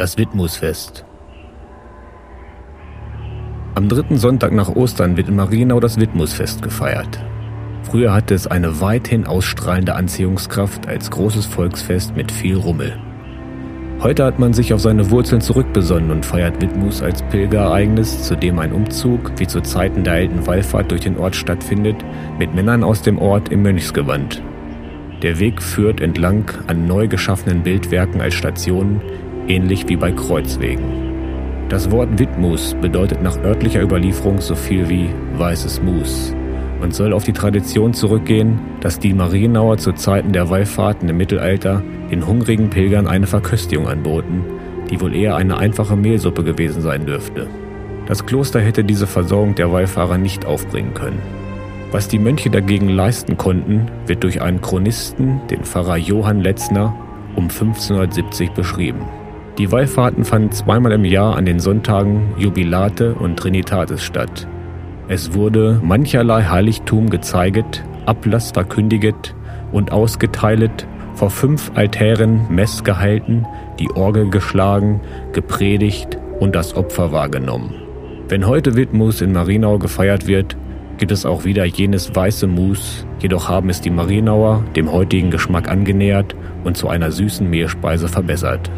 Das Widmusfest. Am dritten Sonntag nach Ostern wird in Marienau das Widmusfest gefeiert. Früher hatte es eine weithin ausstrahlende Anziehungskraft als großes Volksfest mit viel Rummel. Heute hat man sich auf seine Wurzeln zurückbesonnen und feiert Widmus als Pilgerereignis, zu dem ein Umzug, wie zu Zeiten der alten Wallfahrt durch den Ort stattfindet, mit Männern aus dem Ort im Mönchsgewand. Der Weg führt entlang an neu geschaffenen Bildwerken als Stationen, ähnlich wie bei Kreuzwegen. Das Wort Widmus bedeutet nach örtlicher Überlieferung so viel wie weißes Mus und soll auf die Tradition zurückgehen, dass die Marienauer zu Zeiten der Wallfahrten im Mittelalter den hungrigen Pilgern eine Verköstigung anboten, die wohl eher eine einfache Mehlsuppe gewesen sein dürfte. Das Kloster hätte diese Versorgung der Wallfahrer nicht aufbringen können. Was die Mönche dagegen leisten konnten, wird durch einen Chronisten, den Pfarrer Johann Letzner, um 1570 beschrieben. Die Wallfahrten fanden zweimal im Jahr an den Sonntagen Jubilate und Trinitatis statt. Es wurde mancherlei Heiligtum gezeiget, Ablass verkündiget und ausgeteilet, vor fünf Altären Mess gehalten, die Orgel geschlagen, gepredigt und das Opfer wahrgenommen. Wenn heute Witmus in Marienau gefeiert wird, gibt es auch wieder jenes weiße Mus, jedoch haben es die Marienauer dem heutigen Geschmack angenähert und zu einer süßen Meerspeise verbessert.